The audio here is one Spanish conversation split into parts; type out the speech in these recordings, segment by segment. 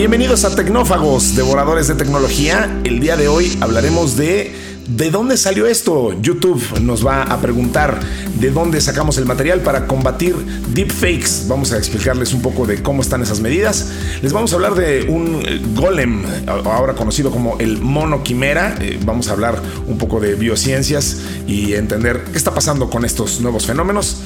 Bienvenidos a Tecnófagos, devoradores de tecnología. El día de hoy hablaremos de ¿De dónde salió esto? YouTube nos va a preguntar de dónde sacamos el material para combatir deepfakes. Vamos a explicarles un poco de cómo están esas medidas. Les vamos a hablar de un golem, ahora conocido como el mono quimera. Eh, vamos a hablar un poco de biociencias y entender qué está pasando con estos nuevos fenómenos.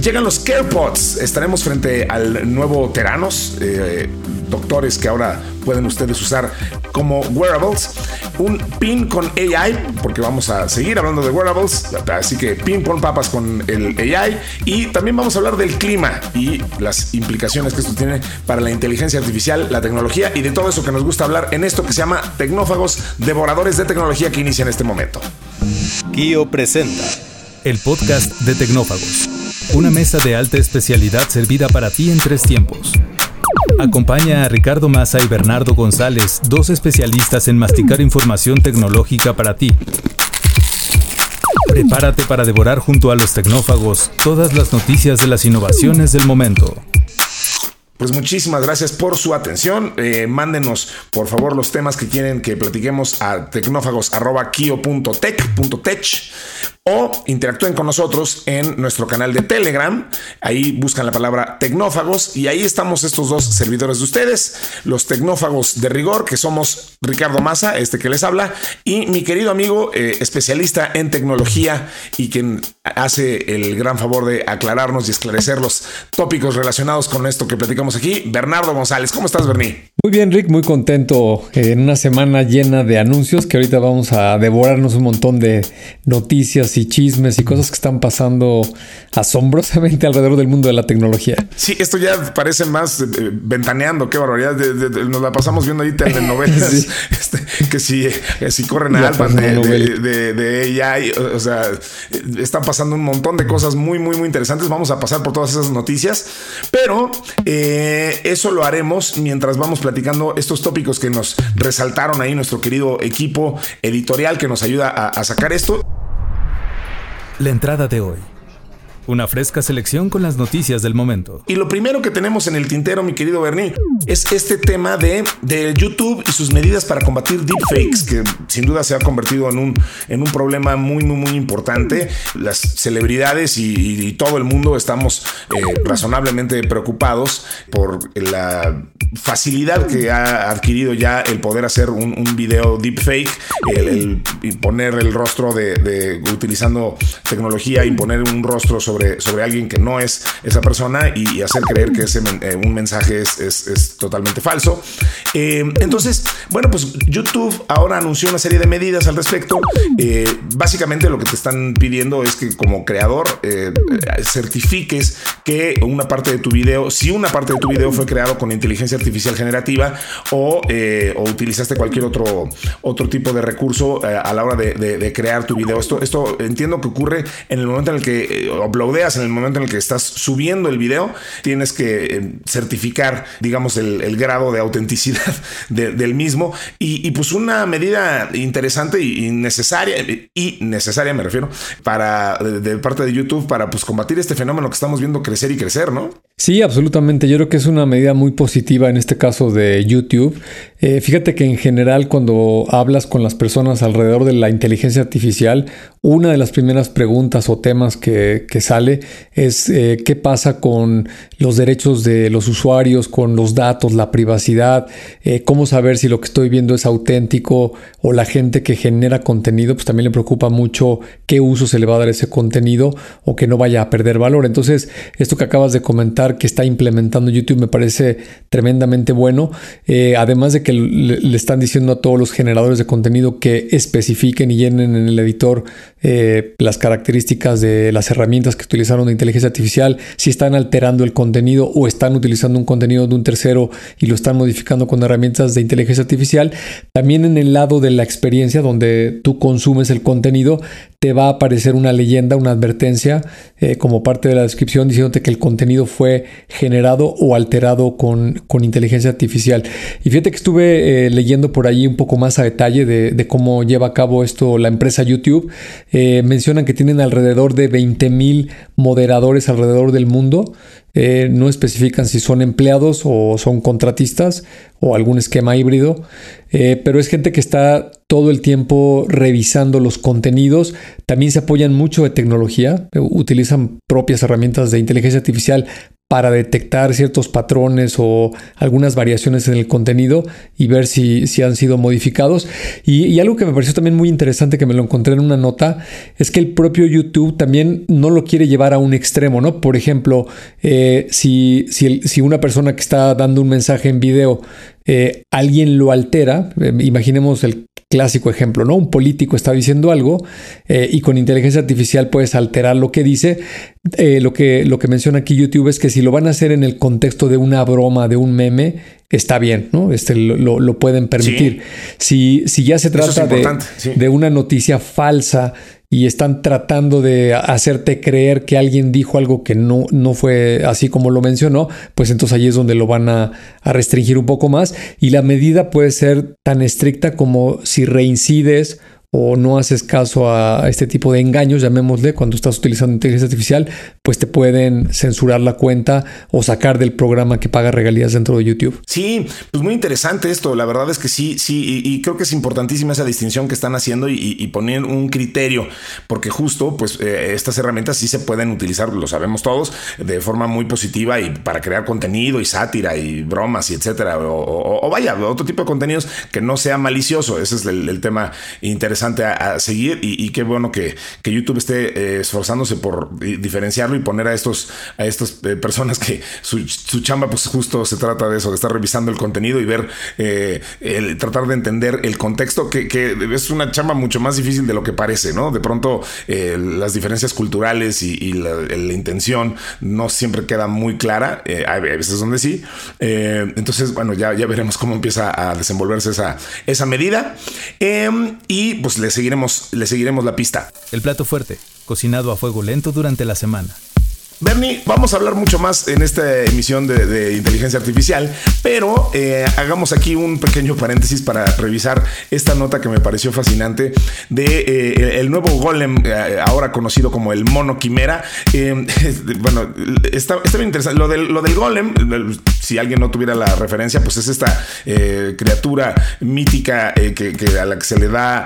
Llegan los CarePods. Estaremos frente al nuevo Teranos. Eh, doctores que ahora pueden ustedes usar como wearables. Un pin con AI, porque vamos a seguir hablando de wearables. Así que pin pon papas con el AI. Y también vamos a hablar del clima y las implicaciones que esto tiene para la inteligencia artificial, la tecnología y de todo eso que nos gusta hablar en esto que se llama Tecnófagos, devoradores de tecnología que inicia en este momento. Kio presenta el podcast de Tecnófagos una mesa de alta especialidad servida para ti en tres tiempos. Acompaña a Ricardo Massa y Bernardo González, dos especialistas en masticar información tecnológica para ti. Prepárate para devorar junto a los tecnófagos todas las noticias de las innovaciones del momento. Pues muchísimas gracias por su atención. Eh, mándenos por favor los temas que quieren que platiquemos a tecnófagos.kio.tech.tech o interactúen con nosotros en nuestro canal de Telegram. Ahí buscan la palabra tecnófagos y ahí estamos estos dos servidores de ustedes, los tecnófagos de rigor, que somos Ricardo Massa, este que les habla, y mi querido amigo eh, especialista en tecnología y quien hace el gran favor de aclararnos y esclarecer los tópicos relacionados con esto que platicamos aquí, Bernardo González. ¿Cómo estás, Berni? Muy bien, Rick, muy contento en una semana llena de anuncios que ahorita vamos a devorarnos un montón de noticias y chismes y cosas que están pasando asombrosamente alrededor del mundo de la tecnología. Sí, esto ya parece más eh, ventaneando, qué barbaridad. nos la pasamos viendo ahí telenovelas este, que, si, que si corren a alfa de, de, AI, o sea, están pasando un montón de cosas muy, muy, muy interesantes. Vamos a pasar por todas esas noticias, pero eh, eso lo haremos mientras vamos platicando estos tópicos que nos resaltaron ahí nuestro querido equipo editorial que nos ayuda a sacar esto. La entrada de hoy. Una fresca selección con las noticias del momento. Y lo primero que tenemos en el tintero, mi querido Bernie, es este tema de, de YouTube y sus medidas para combatir deepfakes, que sin duda se ha convertido en un, en un problema muy, muy, muy importante. Las celebridades y, todo el mundo estamos eh, razonablemente preocupados por la facilidad que ha adquirido ya el poder hacer un, video deepfake, el, poner el rostro de, de utilizando tecnología, imponer un rostro sobre sobre, alguien que no es esa persona y, hacer creer que ese eh, un mensaje es, totalmente falso. Eh, entonces, bueno, pues YouTube ahora anunció una serie de medidas al respecto. Eh, básicamente lo que te están pidiendo es que como creador certifiques que una parte de tu video, si una parte de tu video fue creado con inteligencia artificial generativa o, utilizaste cualquier otro, otro tipo de recurso a la hora de, crear tu video. Esto, esto entiendo que ocurre en el momento en el que upload en el momento en el que estás subiendo el video, tienes que eh, certificar, digamos, el, grado de autenticidad del mismo. Y, pues una medida interesante y, necesaria, y necesaria me refiero, para de, parte de YouTube para pues combatir este fenómeno que estamos viendo crecer y crecer, ¿no? Sí, absolutamente. Yo creo que es una medida muy positiva en este caso de YouTube. Eh, fíjate que en general cuando hablas con las personas alrededor de la inteligencia artificial, una de las primeras preguntas o temas que, que es eh, qué pasa con los derechos de los usuarios, con los datos, la privacidad, eh, cómo saber si lo que estoy viendo es auténtico o la gente que genera contenido, pues también le preocupa mucho qué uso se le va a dar ese contenido o que no vaya a perder valor. Entonces, esto que acabas de comentar que está implementando YouTube me parece tremendamente bueno, además de que que le, están diciendo a todos los generadores de contenido que especifiquen y llenen en el editor eh, las características de las herramientas que utilizaron de inteligencia artificial, si están alterando el contenido o están utilizando un contenido de un tercero y lo están modificando con herramientas de inteligencia artificial. También en el lado de la experiencia donde tú consumes el contenido, te va a aparecer una leyenda, una advertencia eh, como parte de la descripción diciéndote que el contenido fue generado o alterado con, con inteligencia artificial. Y fíjate que estuve eh, leyendo por ahí un poco más a detalle de, cómo lleva a cabo esto la empresa YouTube. Eh, mencionan que tienen alrededor de 20 mil moderadores alrededor del mundo eh, no especifican si son empleados o son contratistas o algún esquema híbrido, eh, pero es gente que está todo el tiempo revisando los contenidos. También se apoyan mucho de tecnología, utilizan propias herramientas de inteligencia artificial para detectar ciertos patrones o algunas variaciones en el contenido y ver si, si han sido modificados. Y, algo que me pareció también muy interesante, que me lo encontré en una nota, es que el propio YouTube también no lo quiere llevar a un extremo, ¿no? Por ejemplo, eh, si, si, si una persona que está dando un mensaje en video eh, alguien lo altera, eh, imaginemos el clásico ejemplo, ¿no? Un político está diciendo algo eh, y con inteligencia artificial puedes alterar lo que dice. lo, que, lo que menciona aquí YouTube es que si lo van a hacer en el contexto de una broma, de un meme, está bien, ¿no? Este, lo, pueden permitir. Si, si ya se trata de, de una noticia falsa, y están tratando de hacerte creer que alguien dijo algo que no, no fue así como lo mencionó, pues entonces ahí es donde lo van a, a restringir un poco más. Y la medida puede ser tan estricta como si reincides o no haces caso a este tipo de engaños, llamémosle, cuando estás utilizando inteligencia artificial, pues te pueden censurar la cuenta o sacar del programa que paga regalías dentro de YouTube. Sí, pues muy interesante esto. La verdad es que sí, sí, y, creo que es importantísima esa distinción que están haciendo y, y poner un criterio, porque justo, pues eh, estas herramientas sí se pueden utilizar, lo sabemos todos, de forma muy positiva y para crear contenido y sátira y bromas y etcétera, o, vaya, otro tipo de contenidos que no sea malicioso. Ese es el tema interesante a, seguir y, qué bueno que, YouTube esté eh, esforzándose por diferenciarlo y poner a estos a estas eh, personas que su, chamba pues justo se trata de eso, de estar revisando el contenido y ver, eh, el, tratar de entender el contexto, que, es una chamba mucho más difícil de lo que parece, ¿no? De pronto las diferencias culturales y, la, intención no siempre queda muy clara, hay veces donde sí. entonces, bueno, ya, ya veremos cómo empieza a desenvolverse esa, esa medida. Em, y le seguiremos, le seguiremos la pista. El plato fuerte, cocinado a fuego lento durante la semana. Bernie, vamos a hablar mucho más en esta emisión de, inteligencia artificial, pero eh, hagamos aquí un pequeño paréntesis para revisar esta nota que me pareció fascinante de eh, el nuevo golem, eh, ahora conocido como el mono quimera. bueno, está, bien interesante. Lo del, golem, si alguien no tuviera la referencia, pues es esta criatura mítica que, a la que se le da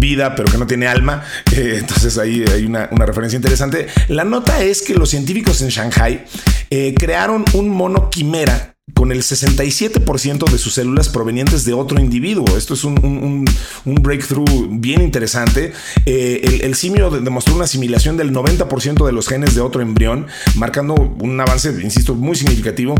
vida, pero que no tiene alma. entonces ahí hay una, una referencia interesante. La nota es que los científicos científicos en Shanghai eh, crearon un mono quimera con el 67% de sus células provenientes de otro individuo. Esto es un, breakthrough bien interesante. Eh, el, simio demostró una asimilación del 90% de los genes de otro embrión, marcando un avance, insisto, muy significativo.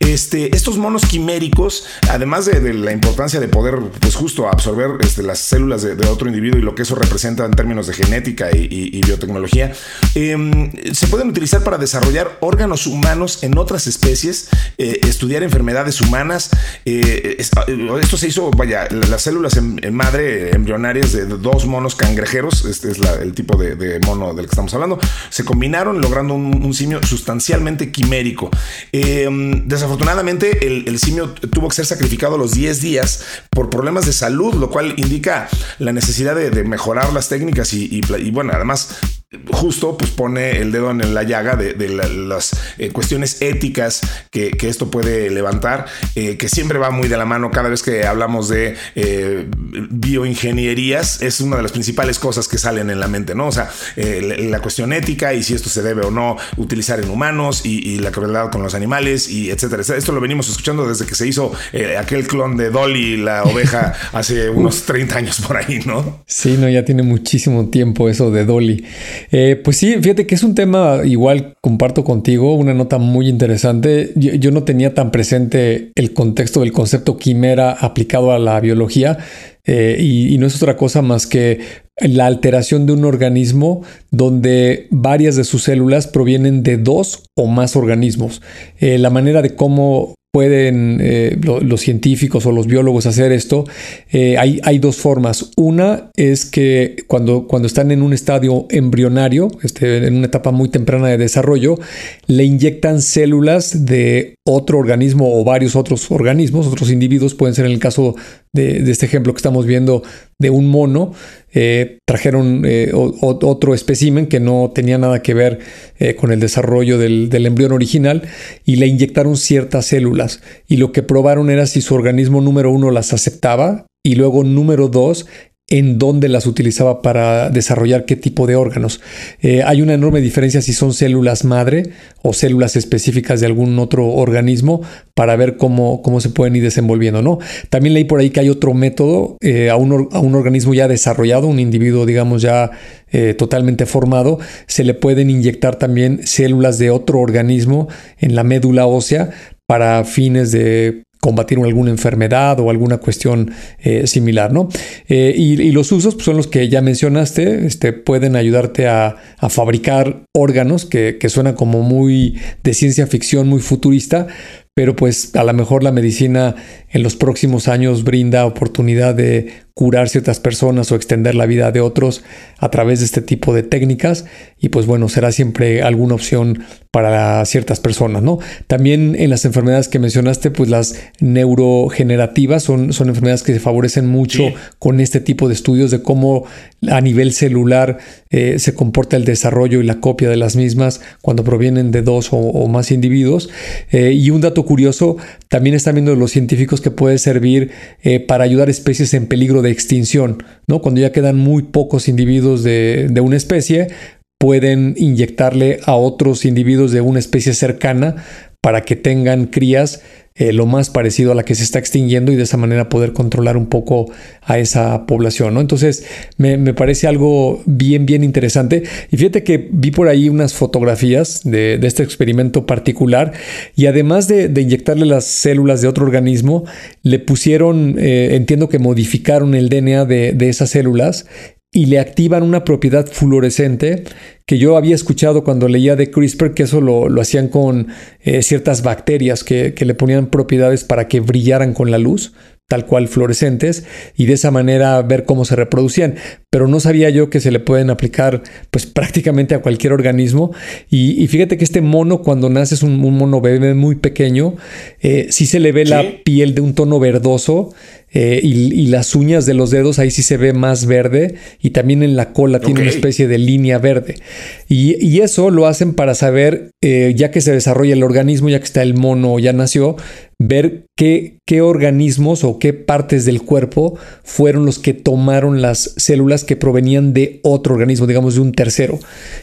Este, estos monos quiméricos, además de, la importancia de poder, pues justo absorber este, las células de, otro individuo y lo que eso representa en términos de genética y, biotecnología, em, se pueden utilizar para desarrollar órganos humanos en otras especies, eh, enfermedades humanas. Eh, esto se hizo, vaya, las células en, madre embrionarias de dos monos cangrejeros, este es el tipo de, mono del que estamos hablando, se combinaron logrando un, simio sustancialmente quimérico. Eh, desafortunadamente, el, simio tuvo que ser sacrificado a los 10 días por problemas de salud, lo cual indica la necesidad de, mejorar las técnicas y, bueno, además justo pues pone el dedo en la llaga de, las eh, cuestiones éticas que, esto puede levantar, eh, que siempre va muy de la mano cada vez que hablamos de eh, bioingenierías, es una de las principales cosas que salen en la mente, ¿no? O sea, la, cuestión ética y si esto se debe o no utilizar en humanos y, la crueldad con los animales y etcétera. Esto lo venimos escuchando desde que se hizo aquel clon de Dolly, la oveja, hace unos 30 años por ahí, ¿no? Sí, no, ya tiene muchísimo tiempo eso de Dolly. Eh, pues sí, fíjate que es un tema igual, comparto contigo, una nota muy interesante. Yo, no tenía tan presente el contexto del concepto quimera aplicado a la biología eh, y, no es otra cosa más que la alteración de un organismo donde varias de sus células provienen de dos o más organismos. Eh, la manera de cómo pueden eh, los científicos o los biólogos hacer esto, eh, hay, hay, dos formas. Una es que cuando, cuando están en un estadio embrionario, este, en una etapa muy temprana de desarrollo, le inyectan células de otro organismo o varios otros organismos, otros individuos, pueden ser en el caso de, este ejemplo que estamos viendo de un mono, eh, trajeron eh, otro espécimen que no tenía nada que ver eh, con el desarrollo del, del, embrión original y le inyectaron ciertas células. Y lo que probaron era si su organismo número uno las aceptaba y luego número dos en dónde las utilizaba para desarrollar qué tipo de órganos. Eh, hay una enorme diferencia si son células madre o células específicas de algún otro organismo para ver cómo, cómo se pueden ir desenvolviendo. ¿no? También leí por ahí que hay otro método eh, a, un, a, un, organismo ya desarrollado, un individuo digamos ya eh, totalmente formado, se le pueden inyectar también células de otro organismo en la médula ósea para fines de combatir alguna enfermedad o alguna cuestión eh, similar, ¿no? Eh, y, los usos pues, son los que ya mencionaste, este, pueden ayudarte a, fabricar órganos que, que suenan como muy de ciencia ficción, muy futurista, pero pues a lo mejor la medicina en los próximos años brinda oportunidad de curar ciertas personas o extender la vida de otros a través de este tipo de técnicas y pues bueno, será siempre alguna opción para ciertas personas, ¿no? También en las enfermedades que mencionaste, pues las neurogenerativas son, son enfermedades que se favorecen mucho con este tipo de estudios de cómo a nivel celular eh, se comporta el desarrollo y la copia de las mismas cuando provienen de dos o, más individuos. Eh, y un dato curioso, también están viendo los científicos que puede servir eh, para ayudar a especies en peligro de extinción, ¿no? Cuando ya quedan muy pocos individuos de, de una especie, pueden inyectarle a otros individuos de una especie cercana para que tengan crías eh, lo más parecido a la que se está extinguiendo y de esa manera poder controlar un poco a esa población. ¿no? Entonces me, parece algo bien, bien interesante. Y fíjate que vi por ahí unas fotografías de, este experimento particular y además de, inyectarle las células de otro organismo, le pusieron, eh, entiendo que modificaron el DNA de, de esas células y le activan una propiedad fluorescente que yo había escuchado cuando leía de CRISPR que eso lo, hacían con eh, ciertas bacterias que, que, le ponían propiedades para que brillaran con la luz tal cual fluorescentes y de esa manera ver cómo se reproducían. Pero no sabía yo que se le pueden aplicar pues prácticamente a cualquier organismo. Y, fíjate que este mono cuando nace es un, mono bebé muy pequeño, eh, sí se le ve la piel de un tono verdoso eh, y, las uñas de los dedos ahí sí se ve más verde y también en la cola tiene una especie de línea verde. Y, eso lo hacen para saber, eh, ya que se desarrolla el organismo, ya que está el mono, ya nació, ver qué, qué organismos o qué partes del cuerpo fueron los que tomaron las células que provenían de otro organismo, digamos de un tercero.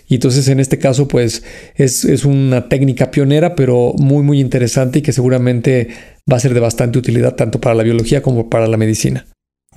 Y entonces en este caso pues es, es una técnica pionera, pero muy muy interesante y que seguramente va a ser de bastante utilidad tanto para la biología como para la medicina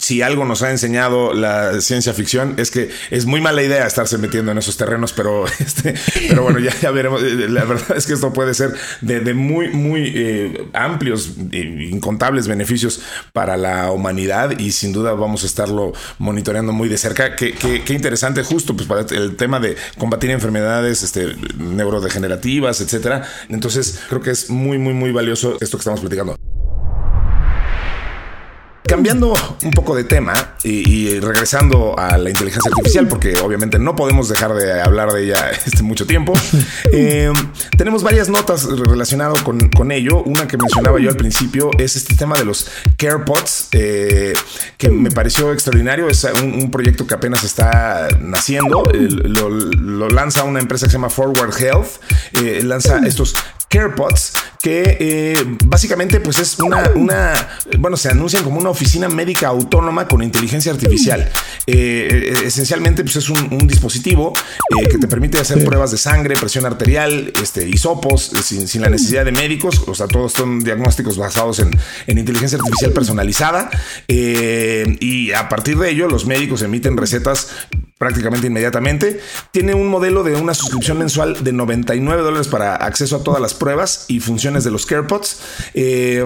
si algo nos ha enseñado la ciencia ficción es que es muy mala idea estarse metiendo en esos terrenos, pero este, pero bueno, ya, veremos. Eh, la verdad es que esto puede ser de, muy, muy eh, amplios, e incontables beneficios para la humanidad y sin duda vamos a estarlo monitoreando muy de cerca. Qué, interesante, justo pues para el tema de combatir enfermedades este, neurodegenerativas, etcétera. Entonces creo que es muy, muy, muy valioso esto que estamos platicando. Cambiando un poco de tema y, regresando a la inteligencia artificial, porque obviamente no podemos dejar de hablar de ella este mucho tiempo, eh, tenemos varias notas relacionadas con, ello. Una que mencionaba yo al principio es este tema de los CarePods, eh, que me pareció extraordinario. Es un, proyecto que apenas está naciendo. lo, lanza una empresa que se llama Forward Health. Eh, lanza estos CarePods que eh, básicamente pues es una, una, bueno, se anuncian como una oficina médica autónoma con inteligencia artificial. Eh, eh, esencialmente pues es un, dispositivo que te permite hacer pruebas de sangre, presión arterial, este, hisopos, sin, sin, la necesidad de médicos, o sea, todos son diagnósticos basados en, en inteligencia artificial personalizada. Y a partir de ello los médicos emiten recetas prácticamente inmediatamente. Tiene un modelo de una suscripción mensual de 99 dólares para acceso a todas las pruebas y funciones de los CarePods. Eh,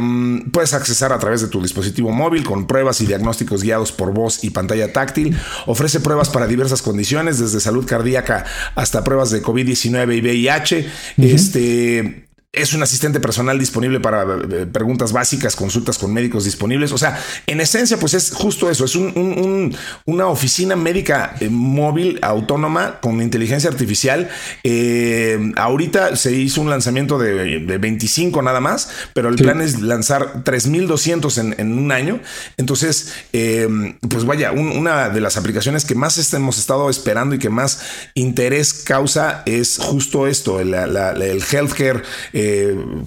puedes accesar a través de tu dispositivo móvil con pruebas y diagnósticos guiados por voz y pantalla táctil. Ofrece pruebas para diversas condiciones, desde salud cardíaca hasta pruebas de COVID-19 y VIH. Este es un asistente personal disponible para eh, preguntas básicas, consultas con médicos disponibles. O sea, en esencia, pues es justo eso. Es un, una oficina médica eh, móvil, autónoma, con inteligencia artificial. Eh, ahorita se hizo un lanzamiento de, 25 nada más, pero el plan es lanzar 3200 en, en un año. Entonces, pues vaya, una de las aplicaciones que más hemos estado esperando y que más interés causa es justo esto, el, el healthcare eh,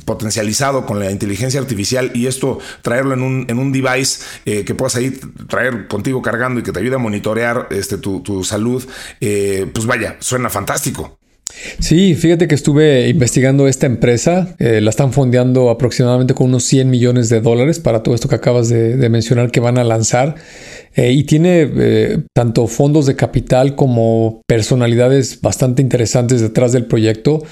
potencializado con la inteligencia artificial y esto traerlo en un, en un device eh, que puedas ahí traer contigo cargando y que te ayude a monitorear este, tu, salud, eh, pues vaya, suena fantástico. Sí, fíjate que estuve investigando esta empresa, la están fondeando aproximadamente con unos 100 millones de dólares para todo esto que acabas de, mencionar que van a lanzar y tiene tanto fondos de capital como personalidades bastante interesantes detrás del proyecto.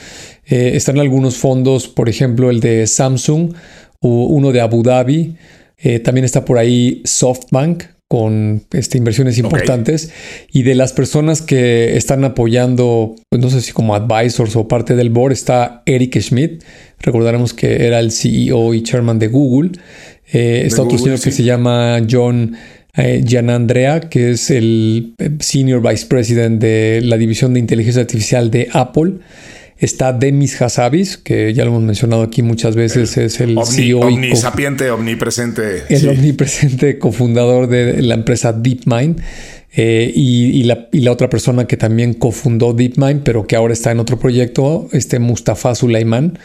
Eh, están algunos fondos, por ejemplo, el de Samsung, o uno de Abu Dhabi. Eh, también está por ahí SoftBank con este, inversiones importantes. Y de las personas que están apoyando, pues no sé si como advisors o parte del board, está Eric Schmidt. Recordaremos que era el CEO y chairman de Google. Eh, está otro señor que se llama John Gianandrea, que es el Senior Vice President de la División de Inteligencia Artificial de Apple. Está Demis Hassabis, que ya lo hemos mencionado aquí muchas veces, es el CEO omnisapiente, omnipresente. El omnipresente cofundador de la empresa DeepMind. Eh, y, la, otra persona que también cofundó DeepMind, pero que ahora está en otro proyecto, este Mustafa Sulaiman,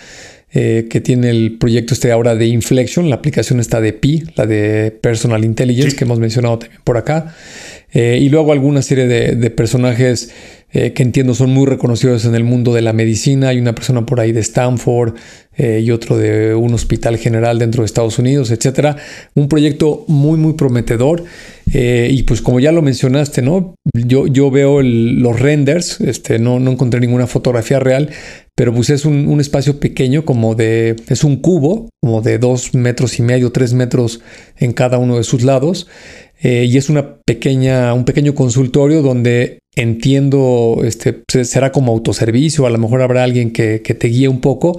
eh, que tiene el proyecto este ahora de Inflection, la aplicación está de Pi, la de Personal Intelligence, que hemos mencionado también por acá. Eh, y luego alguna serie de personajes eh, que entiendo son muy reconocidos en el mundo de la medicina. Hay una persona por ahí de Stanford eh, y otro de un hospital general dentro de Estados Unidos, etcétera. Un proyecto muy, muy prometedor. Y pues como ya lo mencionaste, ¿no? Yo, yo veo los renders, este, no, no encontré ninguna fotografía real, pero pues es un, un, espacio pequeño, como de, es un cubo, como de dos metros y medio, tres metros en cada uno de sus lados. Y es una pequeña, un pequeño consultorio donde entiendo, este, será como autoservicio, a lo mejor habrá alguien que, te guíe un poco,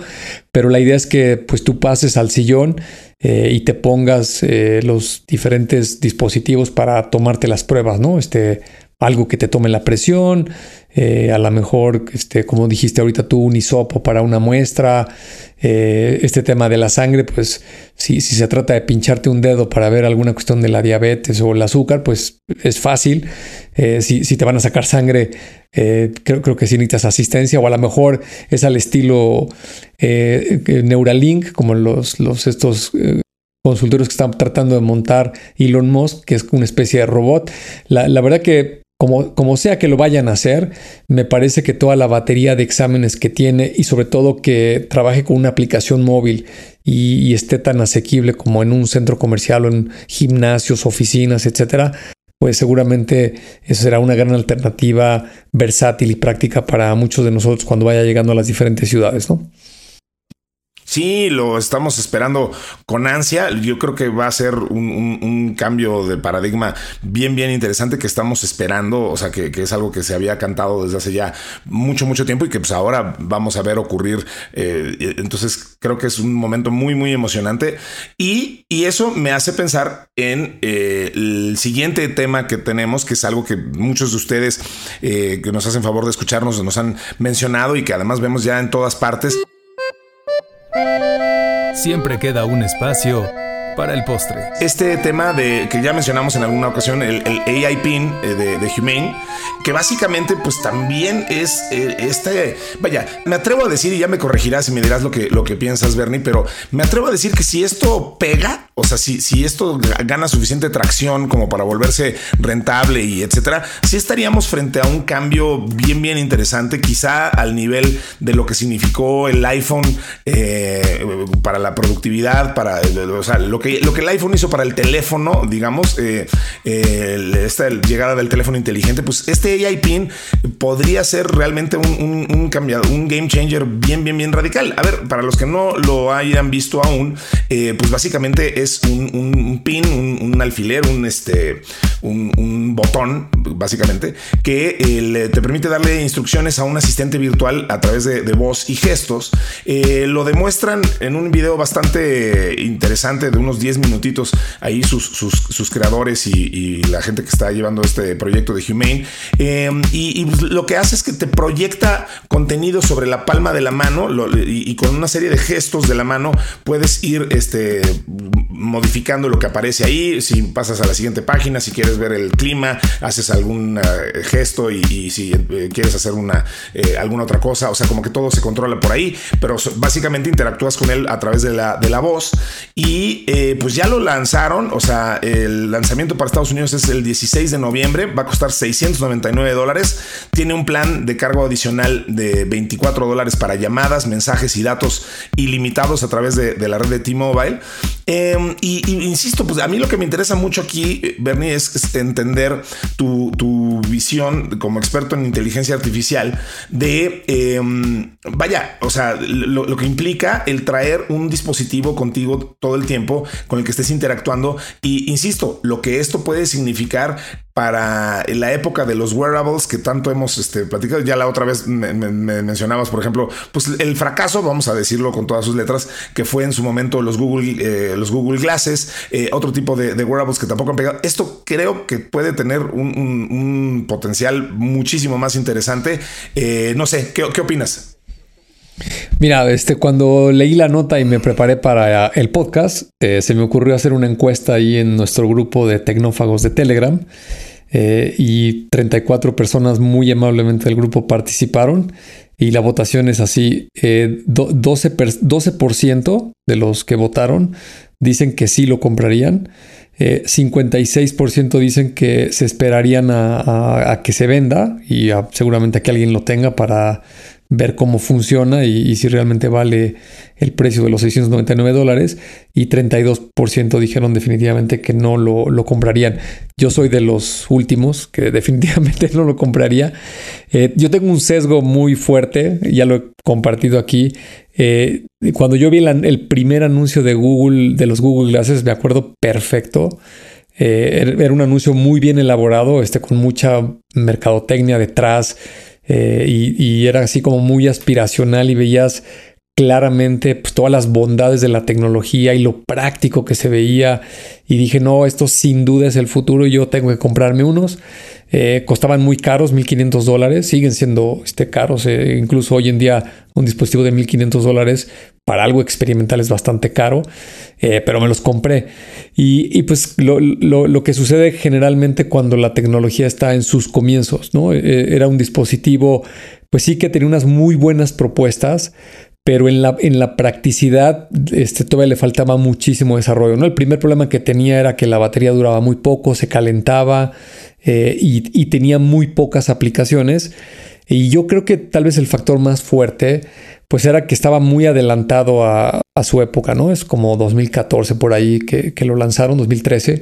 pero la idea es que pues tú pases al sillón eh, y te pongas eh, los diferentes dispositivos para tomarte las pruebas, ¿no? Este, algo que te tome la presión, eh, a lo mejor, este, como dijiste ahorita tú, un hisopo para una muestra, eh, este tema de la sangre, pues si, si, se trata de pincharte un dedo para ver alguna cuestión de la diabetes o el azúcar, pues es fácil. Eh, si, si, te van a sacar sangre, creo, creo, que sí necesitas asistencia o a lo mejor es al estilo Neuralink, como los, los estos consultorios que están tratando de montar Elon Musk, que es una especie de robot. La, la verdad que como, sea que lo vayan a hacer, me parece que toda la batería de exámenes que tiene y sobre todo que trabaje con una aplicación móvil y, esté tan asequible como en un centro comercial o en gimnasios, oficinas, etcétera, pues seguramente eso será una gran alternativa versátil y práctica para muchos de nosotros cuando vaya llegando a las diferentes ciudades, ¿no? Sí, lo estamos esperando con ansia. Yo creo que va a ser un, cambio de paradigma bien, bien interesante que estamos esperando. O sea, que, es algo que se había cantado desde hace ya mucho, mucho tiempo y que pues ahora vamos a ver ocurrir. Eh, entonces, creo que es un momento muy, muy emocionante. Y, eso me hace pensar en eh, el siguiente tema que tenemos, que es algo que muchos de ustedes eh, que nos hacen favor de escucharnos nos han mencionado y que además vemos ya en todas partes. Siempre queda un espacio para el postre. Este tema de que ya mencionamos en alguna ocasión, el, AI PIN eh, de, Humane, que básicamente pues también es eh, este, vaya, me atrevo a decir y ya me corregirás y me dirás lo que, lo que piensas, Bernie, pero me atrevo a decir que si esto pega, o sea, si, si esto gana suficiente tracción como para volverse rentable y etcétera, sí estaríamos frente a un cambio bien, bien interesante, quizá al nivel de lo que significó el iPhone eh, para la productividad, para, lo que lo que el iPhone hizo para el teléfono, digamos, eh, eh, esta llegada del teléfono inteligente, pues este AI PIN podría ser realmente un, un, cambiado, un game changer bien, bien, bien radical. A ver, para los que no lo hayan visto aún, eh, pues básicamente es un, pin, un, alfiler, un, este, un, botón básicamente, que te permite darle instrucciones a un asistente virtual a través de, voz y gestos. lo demuestran en un video bastante interesante de unos 10 minutitos ahí sus, sus, creadores y, la gente que está llevando este proyecto de Humane. y, pues, lo que hace es que te proyecta contenido sobre la palma de la mano y, y, con una serie de gestos de la mano puedes ir este, modificando lo que aparece ahí. Si pasas a la siguiente página, si quieres ver el clima, haces algún eh, gesto y, si eh, quieres hacer una, eh, alguna otra cosa, o sea, como que todo se controla por ahí, pero básicamente interactúas con él a través de la, de la voz y pues ya lo lanzaron, o sea, el lanzamiento para Estados Unidos es el 16 de noviembre, va a costar 699 dólares, tiene un plan de cargo adicional de 24 dólares para llamadas, mensajes y datos ilimitados a través de, la red de T-Mobile. Em, y, insisto, pues a mí lo que me interesa mucho aquí, Bernie, es, entender tu, visión como experto en inteligencia artificial de, em, vaya, o sea, lo, que implica el traer un dispositivo contigo todo el tiempo con el que estés interactuando. Y insisto, lo que esto puede significar para la época de los wearables que tanto hemos este, platicado. Ya la otra vez me, mencionabas, por ejemplo, pues el fracaso, vamos a decirlo con todas sus letras, que fue en su momento los Google, eh, los Google Glasses, eh, otro tipo de, wearables que tampoco han pegado. Esto creo que puede tener un, potencial muchísimo más interesante. Eh, no sé, ¿qué, ¿qué opinas? Mira, este, cuando leí la nota y me preparé para el podcast, eh, se me ocurrió hacer una encuesta ahí en nuestro grupo de tecnófagos de Telegram eh, y 34 personas muy amablemente del grupo participaron y la votación es así, 12, eh, 12% de los que votaron dicen que sí lo comprarían, 56% dicen que se esperarían a, que se venda y seguramente a que alguien lo tenga para ver cómo funciona y, si realmente vale el precio de los 699 dólares y 32% dijeron definitivamente que no lo, comprarían. Yo soy de los últimos que definitivamente no lo compraría. Eh, yo tengo un sesgo muy fuerte, ya lo he compartido aquí. Eh, cuando yo vi el primer anuncio de Google, de los Google Glasses, me acuerdo perfecto. Eh, era un anuncio muy bien elaborado, este, con mucha mercadotecnia detrás. Eh, y, era así como muy aspiracional y veías claramente pues, todas las bondades de la tecnología y lo práctico que se veía y dije no, esto sin duda es el futuro y yo tengo que comprarme unos. Eh, costaban muy caros, 1.500 dólares, siguen siendo este, caros, eh, incluso hoy en día un dispositivo de 1.500 dólares para algo experimental es bastante caro, eh, pero me los compré. Y, pues lo, que sucede generalmente cuando la tecnología está en sus comienzos, ¿no? era un dispositivo, pues sí que tenía unas muy buenas propuestas, pero en la, en la practicidad este, todavía le faltaba muchísimo desarrollo. ¿no? El primer problema que tenía era que la batería duraba muy poco, se calentaba eh, y, tenía muy pocas aplicaciones. Y yo creo que tal vez el factor más fuerte pues era que estaba muy adelantado a, su época, ¿no? Es como 2014 por ahí que, lo lanzaron, 2013.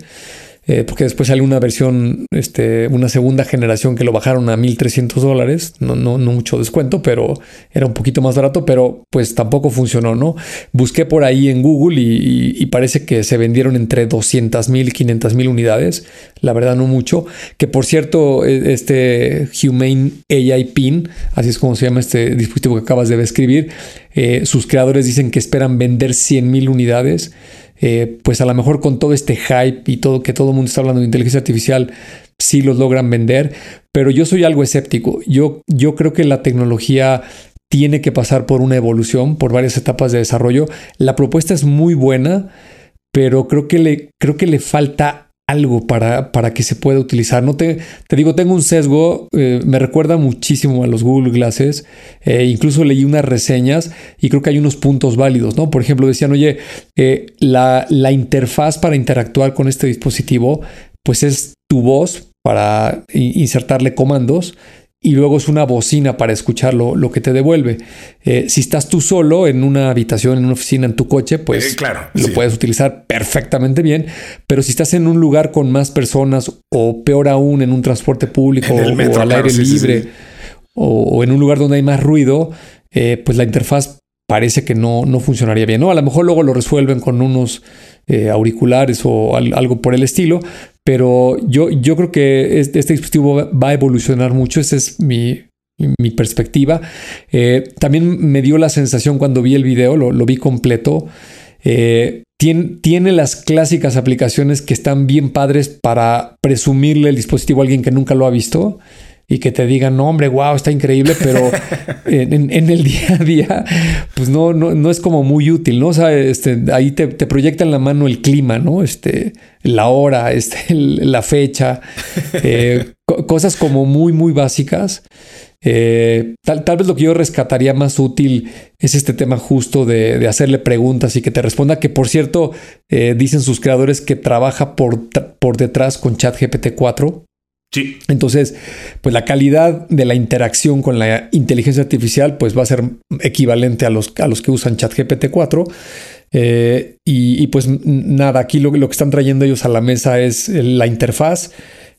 Eh, porque después salió una versión, este, una segunda generación que lo bajaron a 1300 dólares, no, no, no mucho descuento, pero era un poquito más barato, pero pues tampoco funcionó, ¿no? Busqué por ahí en Google y, parece que se vendieron entre 200 mil y 500 mil unidades, la verdad no mucho, que por cierto, e, este Humane AI Pin, así es como se llama este dispositivo que acabas de describir, eh, sus creadores dicen que esperan vender 100 mil unidades. Eh, pues a lo mejor con todo este hype y todo que todo el mundo está hablando de inteligencia artificial, sí los logran vender, pero yo soy algo escéptico. Yo, yo creo que la tecnología tiene que pasar por una evolución, por varias etapas de desarrollo. La propuesta es muy buena, pero creo que le, creo que le falta algo para, para que se pueda utilizar. No te, te digo, tengo un sesgo, eh, me recuerda muchísimo a los Google Glasses, eh, incluso leí unas reseñas y creo que hay unos puntos válidos, ¿no? Por ejemplo, decían, oye, eh, la, la interfaz para interactuar con este dispositivo, pues es tu voz para insertarle comandos y luego es una bocina para escuchar lo, que te devuelve. Eh, si estás tú solo en una habitación, en una oficina, en tu coche, pues eh, claro, lo puedes utilizar perfectamente bien. Pero si estás en un lugar con más personas o peor aún en un transporte público o, al aire libre o, en un lugar donde hay más ruido, eh, pues la interfaz parece que no, no funcionaría bien. ¿no? A lo mejor luego lo resuelven con unos auriculares o algo por el estilo, pero yo, yo creo que este, dispositivo va a evolucionar mucho. Esa es mi, mi perspectiva. Eh, también me dio la sensación cuando vi el video, lo, lo vi completo. Eh, tiene, tiene, las clásicas aplicaciones que están bien padres para presumirle el dispositivo a alguien que nunca lo ha visto y que te digan, no, hombre, wow, está increíble, pero en, el día a día, pues no, no, no, es como muy útil, ¿no? O sea, este, ahí te, te proyecta en la mano el clima, ¿no? Este, la hora, este, la fecha, eh, cosas como muy, muy básicas. Eh, tal, tal, vez lo que yo rescataría más útil es este tema justo de, hacerle preguntas y que te responda, que por cierto, eh, dicen sus creadores que trabaja por, por detrás con ChatGPT 4. Sí. Entonces, pues la calidad de la interacción con la inteligencia artificial pues va a ser equivalente a los, a los que usan ChatGPT 4. Eh, y, pues nada, aquí lo, lo, que están trayendo ellos a la mesa es la interfaz.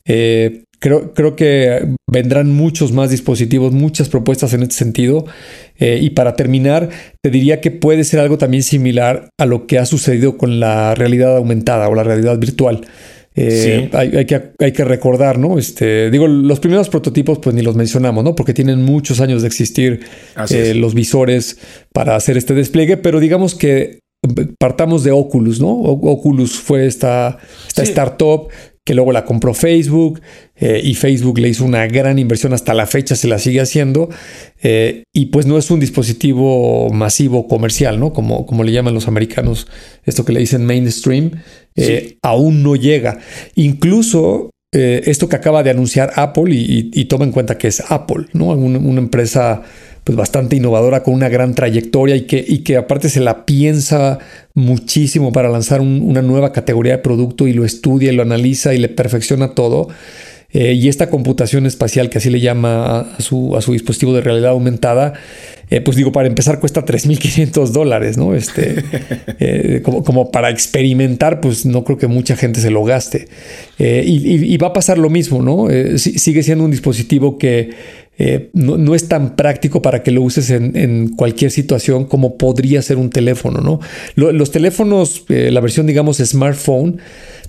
Eh, Creo, creo que vendrán muchos más dispositivos, muchas propuestas en este sentido. Eh, y para terminar, te diría que puede ser algo también similar a lo que ha sucedido con la realidad aumentada o la realidad virtual. Eh, hay, que, hay, que, recordar, ¿no? Este, digo, los primeros prototipos, pues ni los mencionamos, ¿no? Porque tienen muchos años de existir eh, los visores para hacer este despliegue, pero digamos que partamos de Oculus, ¿no? Oculus fue esta, esta startup que luego la compró Facebook eh, y Facebook le hizo una gran inversión hasta la fecha, se la sigue haciendo eh, y pues no es un dispositivo masivo comercial, ¿no? Como, como le llaman los americanos, esto que le dicen mainstream, eh, aún no llega. Incluso esto que acaba de anunciar Apple y, toma en cuenta que es Apple, ¿no? una empresa pues bastante innovadora con una gran trayectoria y que, y que aparte se la piensa muchísimo para lanzar una nueva categoría de producto y lo estudia y lo analiza y le perfecciona todo. Eh, y esta computación espacial que así le llama a su, a su dispositivo de realidad aumentada, eh, pues digo, para empezar cuesta 3.500 dólares, ¿no? Este, eh, como, como, para experimentar, pues no creo que mucha gente se lo gaste. Y, y, va a pasar lo mismo, ¿no? sigue siendo un dispositivo que eh, no, es tan práctico para que lo uses en, cualquier situación como podría ser un teléfono, ¿no? los teléfonos, eh, la versión, digamos, smartphone,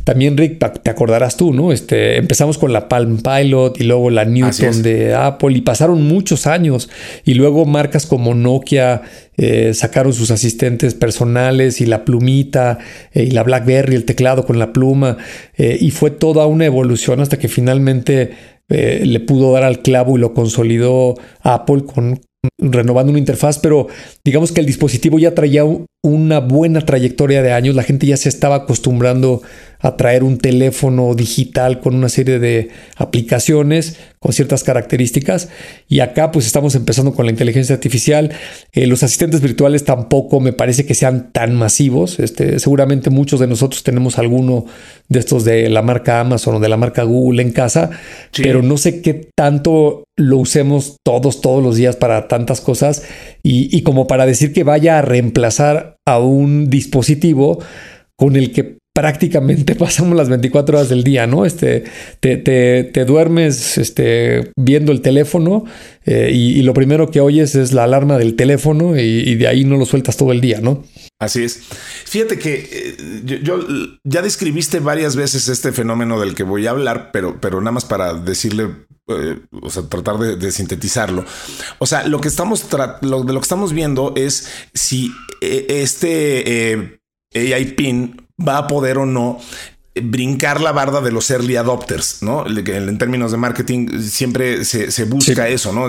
también, Rick, te acordarás tú, ¿no? Este, empezamos con la Palm Pilot y luego la Newton de Apple y pasaron muchos años y luego marcas como Nokia eh, sacaron sus asistentes personales y la plumita y la BlackBerry, el teclado con la pluma y fue toda una evolución hasta que finalmente eh, le pudo dar al clavo y lo consolidó Apple con renovando una interfaz, pero digamos que el dispositivo ya traía una buena trayectoria de años, la gente ya se estaba acostumbrando a traer un teléfono digital con una serie de aplicaciones con ciertas características y acá pues estamos empezando con la inteligencia artificial. Eh, los asistentes virtuales tampoco me parece que sean tan masivos. Este, seguramente muchos de nosotros tenemos alguno de estos de la marca Amazon o de la marca Google en casa, pero no sé qué tanto lo usemos todos, todos los días para tantas cosas y, y como para decir que vaya a reemplazar a un dispositivo con el que prácticamente pasamos las 24 horas del día, ¿no? Este, te, te, duermes este, viendo el teléfono eh, y, lo primero que oyes es la alarma del teléfono y, de ahí no lo sueltas todo el día, ¿no? Así es. Fíjate que eh, yo, ya describiste varias veces este fenómeno del que voy a hablar, pero, pero nada más para decirle eh, o sea, tratar de, sintetizarlo. O sea, lo que estamos lo, de lo que estamos viendo es si este AI PIN va a poder o no brincar la barda de los early adopters, ¿no? En términos de marketing siempre se, busca eso, ¿no?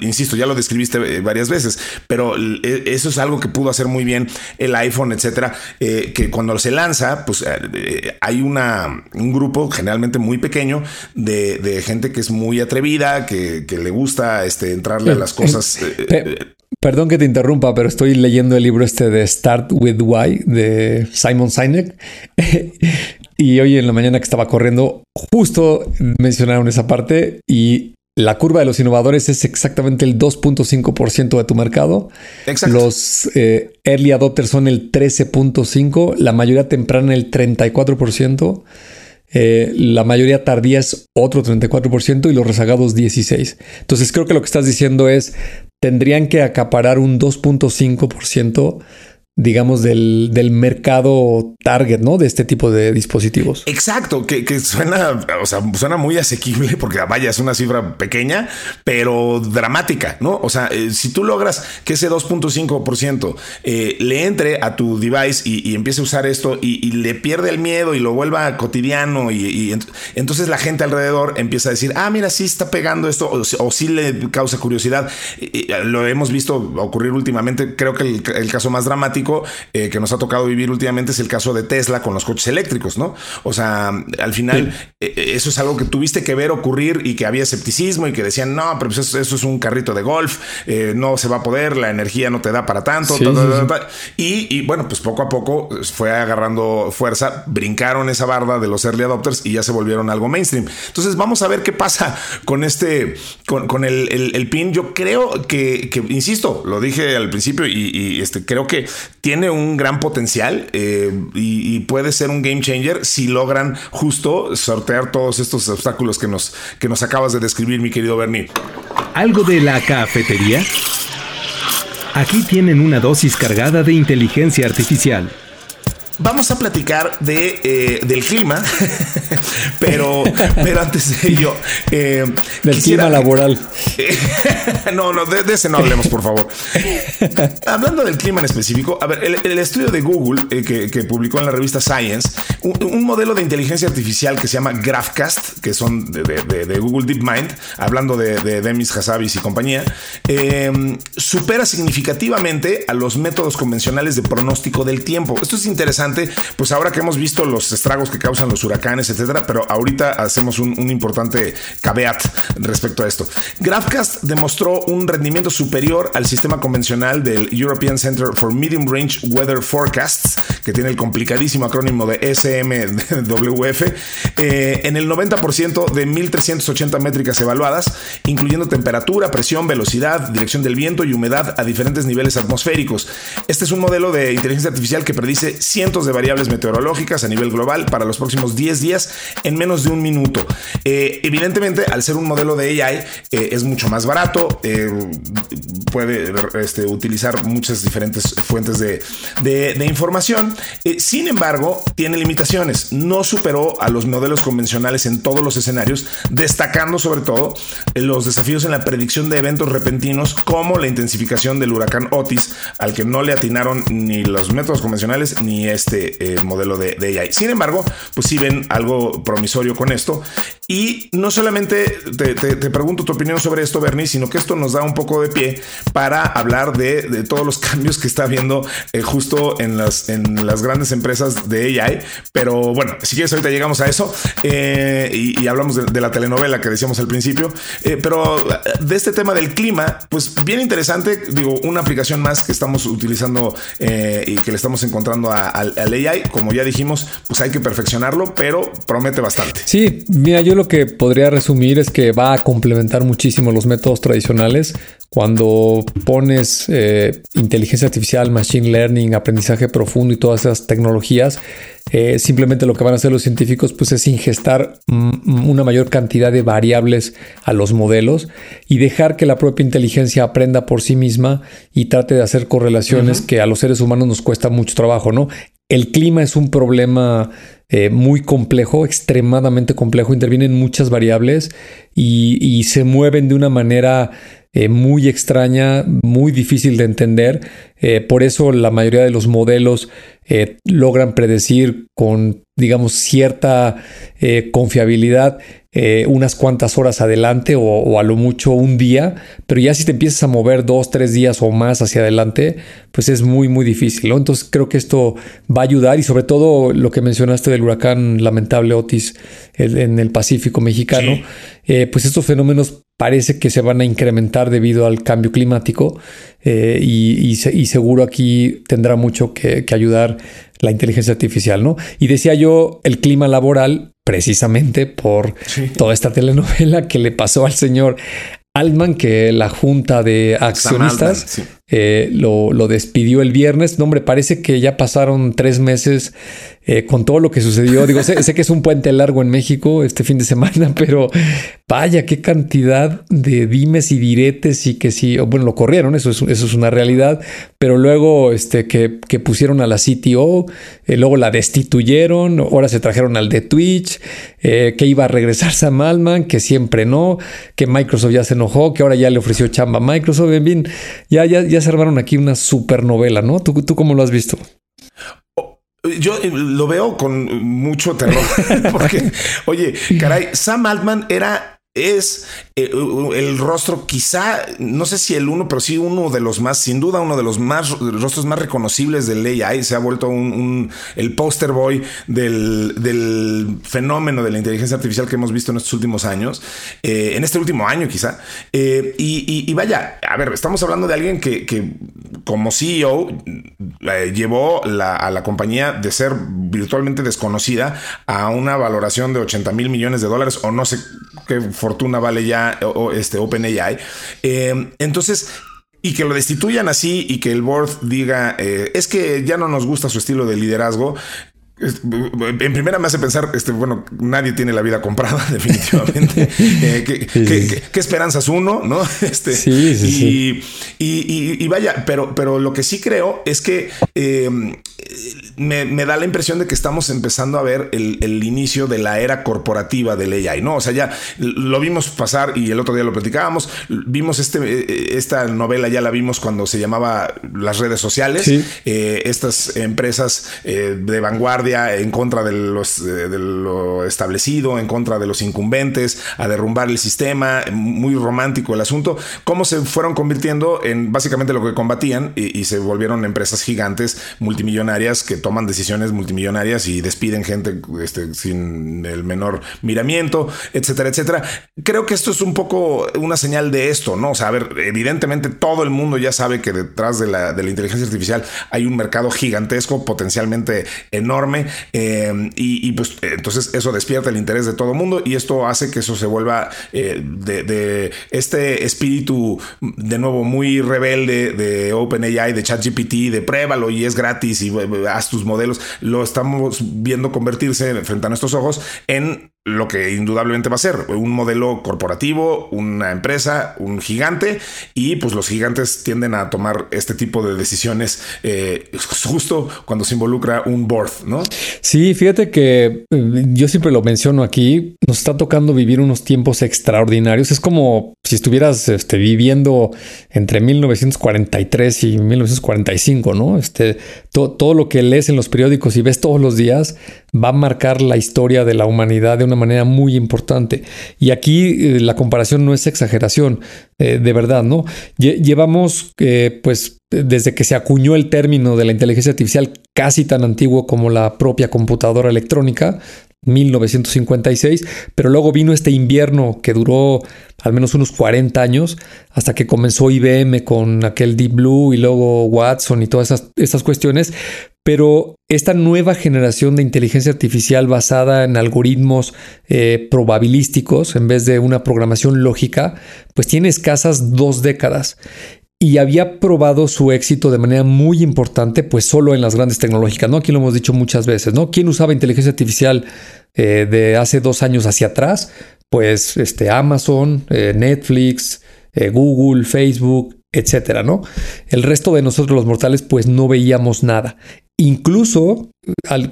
insisto, ya lo describiste eh, varias veces, pero e, eso es algo que pudo hacer muy bien el iPhone, etcétera, eh, que cuando se lanza, pues eh, hay una, un grupo generalmente muy pequeño de, gente que es muy atrevida, que, le gusta este, entrarle a las cosas. Perdón que te interrumpa, pero estoy leyendo el libro este de Start with Why de Simon Sinek. y hoy en la mañana que estaba corriendo, justo mencionaron esa parte y la curva de los innovadores es exactamente el 2.5% de tu mercado. Exacto. Los eh, early adopters son el 13.5%, la mayoría temprana el 34%. Eh, la mayoría tardía es otro 34% y los rezagados 16%. Entonces creo que lo que estás diciendo es, tendrían que acaparar un 2.5% digamos, del, del, mercado target, ¿no? De este tipo de dispositivos. Exacto, que, que, suena, o sea, suena muy asequible porque vaya, es una cifra pequeña, pero dramática, ¿no? O sea, eh, si tú logras que ese 2.5% eh, le entre a tu device y, empiece a usar esto y, le pierde el miedo y lo vuelva cotidiano y, entonces la gente alrededor empieza a decir, ah, mira, sí está pegando esto o, o sí le causa curiosidad. lo hemos visto ocurrir últimamente, creo que el, el caso más dramático eh, que nos ha tocado vivir últimamente es el caso de Tesla con los coches eléctricos, ¿no? O sea, al final eh, eh, eso es algo que tuviste que ver ocurrir y que había escepticismo y que decían, no, pero pues eso, es un carrito de golf, no se va a poder, la energía no te da para tanto. y, bueno, pues poco a poco fue agarrando fuerza, brincaron esa barda de los early adopters y ya se volvieron algo mainstream. Entonces vamos a ver qué pasa con este, con, el, pin. Yo creo que, insisto, lo dije al principio y, y este, creo que tiene un gran potencial eh, y, puede ser un game changer si logran justo sortear todos estos obstáculos que nos, que nos acabas de describir, mi querido Bernie. ¿Algo de la cafetería? Aquí tienen una dosis cargada de inteligencia artificial vamos a platicar de, eh, del clima, pero, pero antes de ello. Eh, del clima laboral. no, no, de, ese no hablemos, por favor. Hablando del clima en específico, a ver, el, estudio de Google eh, que, publicó en la revista Science, un, modelo de inteligencia artificial que se llama GraphCast, que son de, Google DeepMind, hablando de, Demis Hassabis y compañía, supera significativamente a los métodos convencionales de pronóstico del tiempo. Esto es interesante pues ahora que hemos visto los estragos que causan los huracanes, etcétera, pero ahorita hacemos un, importante caveat respecto a esto. GraphCast demostró un rendimiento superior al sistema convencional del European Center for Medium Range Weather Forecasts, que tiene el complicadísimo acrónimo de SMWF, eh, en el 90% de 1380 métricas evaluadas, incluyendo temperatura, presión, velocidad, dirección del viento y humedad a diferentes niveles atmosféricos. Este es un modelo de inteligencia artificial que predice cientos de variables meteorológicas a nivel global para los próximos 10 días en menos de un minuto. Eh, evidentemente, al ser un modelo de AI, eh, es mucho más barato, eh, puede este, utilizar muchas diferentes fuentes de, de información. sin embargo, tiene limitaciones. No superó a los modelos convencionales en todos los escenarios, destacando sobre todo los desafíos en la predicción de eventos repentinos como la intensificación del huracán Otis, al que no le atinaron ni los métodos convencionales ni este este eh, modelo de, AI. Sin embargo, pues sí ven algo promisorio con esto. Y no solamente te, pregunto tu opinión sobre esto, Bernie, sino que esto nos da un poco de pie para hablar de, todos los cambios que está habiendo eh, justo en las, grandes empresas de AI. Pero bueno, si quieres, ahorita llegamos a eso eh, y, hablamos de, la telenovela que decíamos al principio. pero de este tema del clima, pues bien interesante, digo, una aplicación más que estamos utilizando y que le estamos encontrando al al AI, como ya dijimos, pues hay que perfeccionarlo, pero promete bastante. Sí, mira, yo lo que podría resumir es que va a complementar muchísimo los métodos tradicionales. Cuando pones eh, inteligencia artificial, machine learning, aprendizaje profundo y todas esas tecnologías, eh, simplemente lo que van a hacer los científicos pues es ingestar una mayor cantidad de variables a los modelos y dejar que la propia inteligencia aprenda por sí misma y trate de hacer correlaciones que a los seres humanos nos cuesta mucho trabajo, ¿no? El clima es un problema eh, muy complejo, extremadamente complejo, intervienen muchas variables y, se mueven de una manera eh, muy extraña, muy difícil de entender. Eh, por eso la mayoría de los modelos logran predecir con, digamos, cierta confiabilidad eh, unas cuantas horas adelante o, a lo mucho un día, pero ya si te empiezas a mover dos, tres días o más hacia adelante, pues es muy, muy difícil. Entonces creo que esto va a ayudar y sobre todo lo que mencionaste del huracán lamentable Otis en el Pacífico mexicano, eh, pues estos fenómenos parece que se van a incrementar debido al cambio climático eh, y, seguro aquí tendrá mucho que, que ayudar la inteligencia artificial, ¿no? Y decía yo, el clima laboral precisamente por toda esta telenovela que le pasó al señor Altman, que la junta de accionistas eh, lo, lo, despidió el viernes. No, hombre, parece que ya pasaron tres meses eh, con todo lo que sucedió. Digo, sé, sé, que es un puente largo en México este fin de semana, pero vaya, qué cantidad de dimes y diretes y que sí, bueno, lo corrieron, eso es, eso es una realidad, pero luego este, que, que pusieron a la CTO, eh, luego la destituyeron, ahora se trajeron al de Twitch, que iba a regresar Sam Altman, que siempre no, que Microsoft ya se enojó, que ahora ya le ofreció chamba a Microsoft, en fin, ya, ya, ya se armaron aquí una supernovela, ¿no? ¿Tú, ¿Tú cómo lo has visto? Yo eh, lo veo con mucho terror, porque, oye, caray, Sam Altman era es eh, el rostro quizá, no sé si el uno, pero sí uno de los más, sin duda uno de los más rostros más reconocibles del AI. Se ha vuelto un, el poster boy del, del, fenómeno de la inteligencia artificial que hemos visto en estos últimos años, eh, en este último año quizá. Eh, y, vaya, a ver, estamos hablando de alguien que, que como CEO llevó a la compañía de ser virtualmente desconocida a una valoración de 80 mil millones de dólares o no sé qué fortuna vale ya o, este OpenAI. Eh, entonces, y que lo destituyan así y que el board diga, eh, es que ya no nos gusta su estilo de liderazgo, en primera me hace pensar, este, bueno, nadie tiene la vida comprada, definitivamente. Eh, ¿qué, esperanzas uno, no? Este, sí, sí, y, y, vaya, pero, pero lo que sí creo es que me, da la impresión de que estamos empezando a ver el, inicio de la era corporativa del AI, ¿no? O sea, ya lo vimos pasar y el otro día lo platicábamos, vimos este, eh, esta novela, ya la vimos cuando se llamaba las redes sociales, eh, estas empresas de vanguardia en contra de, los, de lo establecido, en contra de los incumbentes, a derrumbar el sistema, muy romántico el asunto, cómo se fueron convirtiendo en básicamente lo que combatían y, y se volvieron empresas gigantes, multimillonarias que toman decisiones multimillonarias y despiden gente este, sin el menor miramiento, etcétera, etcétera. Creo que esto es un poco una señal de esto, ¿no? O sea, a ver, evidentemente todo el mundo ya sabe que detrás de la, de la inteligencia artificial hay un mercado gigantesco, potencialmente enorme, eh, y, pues entonces eso despierta el interés de todo el mundo y esto hace que eso se vuelva eh, de, este espíritu de nuevo muy rebelde de OpenAI, de ChatGPT, de pruébalo y es gratis y eh, haz tus modelos, lo estamos viendo convertirse frente a nuestros ojos en lo que indudablemente va a ser un modelo corporativo, una empresa, un gigante y pues los gigantes tienden a tomar este tipo de decisiones eh, justo cuando se involucra un board, ¿no? Sí, fíjate que eh, yo siempre lo menciono aquí, nos está tocando vivir unos tiempos extraordinarios, es como si estuvieras este, viviendo entre 1943 y 1945, ¿no? Este, todo lo que lees en los periódicos y ves todos los días va a marcar la historia de la humanidad de una manera muy importante. Y aquí eh, la comparación no es exageración, eh, de verdad, ¿no? llevamos, eh, pues, desde que se acuñó el término de la inteligencia artificial casi tan antiguo como la propia computadora electrónica, 1956, pero luego vino este invierno que duró al menos unos 40 años, hasta que comenzó IBM con aquel Deep Blue y luego Watson y todas esas, cuestiones, pero esta nueva generación de inteligencia artificial basada en algoritmos eh, probabilísticos en vez de una programación lógica, pues tiene escasas dos décadas y había probado su éxito de manera muy importante, pues solo en las grandes tecnológicas, ¿no? Aquí lo hemos dicho muchas veces, ¿no? ¿Quién usaba inteligencia artificial eh, de hace dos años hacia atrás? Pues este, Amazon, eh, Netflix, Google, Facebook, etcétera, ¿no? El resto de nosotros los mortales pues no veíamos nada. Incluso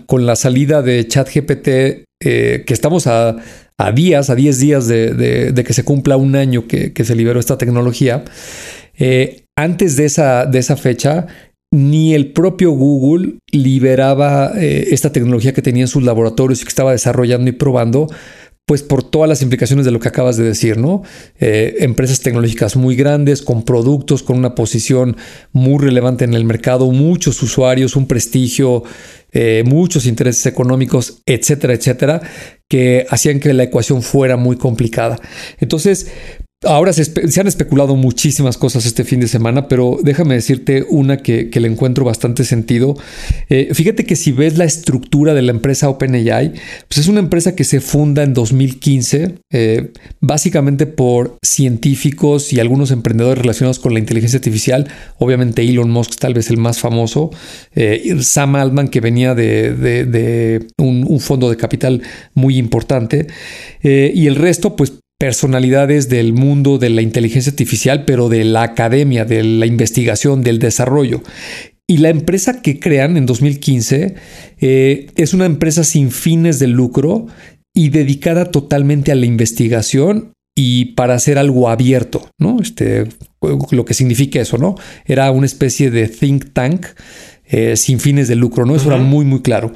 con la salida de ChatGPT, eh, que estamos a, días, a 10 días de, que se cumpla un año que, se liberó esta tecnología, eh, antes de esa, fecha, ni el propio Google liberaba eh, esta tecnología que tenía en sus laboratorios y que estaba desarrollando y probando pues por todas las implicaciones de lo que acabas de decir, ¿no? Eh, empresas tecnológicas muy grandes, con productos, con una posición muy relevante en el mercado, muchos usuarios, un prestigio, eh, muchos intereses económicos, etcétera, etcétera, que hacían que la ecuación fuera muy complicada. Entonces, Ahora se, han especulado muchísimas cosas este fin de semana, pero déjame decirte una que, le encuentro bastante sentido. Eh, fíjate que si ves la estructura de la empresa OpenAI, pues es una empresa que se funda en 2015, eh, básicamente por científicos y algunos emprendedores relacionados con la inteligencia artificial. Obviamente Elon Musk tal vez el más famoso, eh, Sam Altman que venía de, un, un, fondo de capital muy importante y el resto pues personalidades del mundo de la inteligencia artificial, pero de la academia, de la investigación, del desarrollo. Y la empresa que crean en 2015 eh, es una empresa sin fines de lucro y dedicada totalmente a la investigación y para hacer algo abierto, ¿no? Este, lo que significa eso, ¿no? Era una especie de think tank eh, sin fines de lucro, ¿no? Eso era muy, muy claro.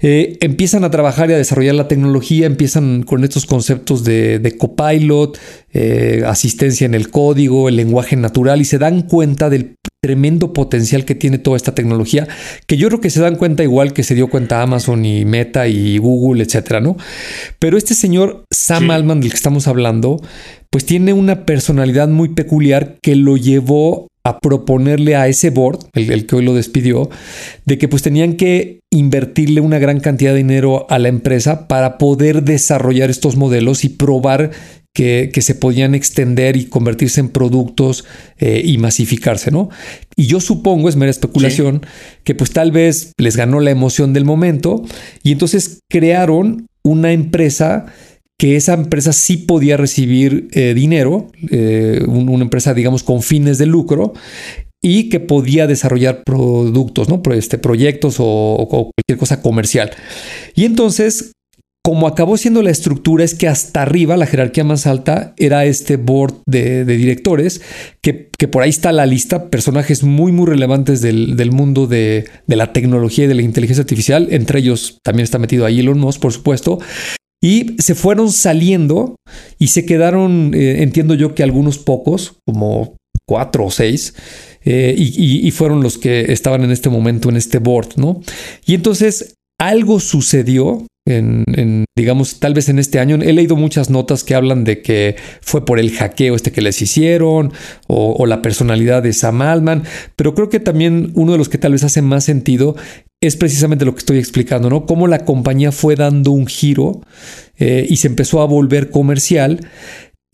Eh, empiezan a trabajar y a desarrollar la tecnología, empiezan con estos conceptos de, copilot, eh, asistencia en el código, el lenguaje natural y se dan cuenta del tremendo potencial que tiene toda esta tecnología, que yo creo que se dan cuenta igual que se dio cuenta Amazon y Meta y Google, etcétera, ¿no? Pero este señor Sam Altman del que estamos hablando, pues tiene una personalidad muy peculiar que lo llevó a proponerle a ese board, el, que hoy lo despidió, de que pues tenían que invertirle una gran cantidad de dinero a la empresa para poder desarrollar estos modelos y probar que, se podían extender y convertirse en productos eh, y masificarse, ¿no? Y yo supongo, es mera especulación, que pues tal vez les ganó la emoción del momento y entonces crearon una empresa que esa empresa sí podía recibir eh, dinero, eh, una empresa, digamos, con fines de lucro, y que podía desarrollar productos, ¿no? Este, proyectos o, cualquier cosa comercial. Y entonces, como acabó siendo la estructura, es que hasta arriba, la jerarquía más alta, era este board de, directores, que, por ahí está la lista, personajes muy, muy relevantes del, mundo de, de, la tecnología y de la inteligencia artificial. Entre ellos también está metido ahí Elon Musk, por supuesto. Y se fueron saliendo y se quedaron, eh, entiendo yo que algunos pocos, como cuatro o seis, eh, y, fueron los que estaban en este momento en este board, ¿no? Y entonces algo sucedió en, digamos, tal vez en este año. He leído muchas notas que hablan de que fue por el hackeo este que les hicieron o, la personalidad de Sam Altman, pero creo que también uno de los que tal vez hace más sentido es precisamente lo que estoy explicando, ¿no? Cómo la compañía fue dando un giro eh, y se empezó a volver comercial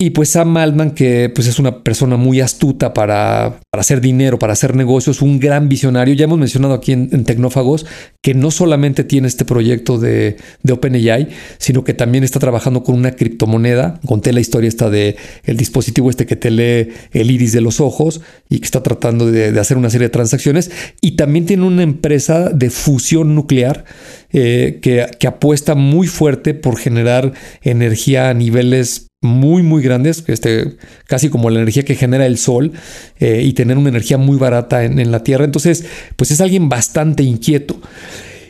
y pues Sam Altman, que pues es una persona muy astuta para, hacer dinero, para hacer negocios, un gran visionario. Ya hemos mencionado aquí en, Tecnófagos que no solamente tiene este proyecto de, de, OpenAI, sino que también está trabajando con una criptomoneda. Conté la historia esta de dispositivo este que te lee el iris de los ojos y que está tratando de, hacer una serie de transacciones. Y también tiene una empresa de fusión nuclear eh, que, que apuesta muy fuerte por generar energía a niveles muy, muy grandes, este, casi como la energía que genera el sol eh, y tener una energía muy barata en, la Tierra. Entonces, pues es alguien bastante inquieto.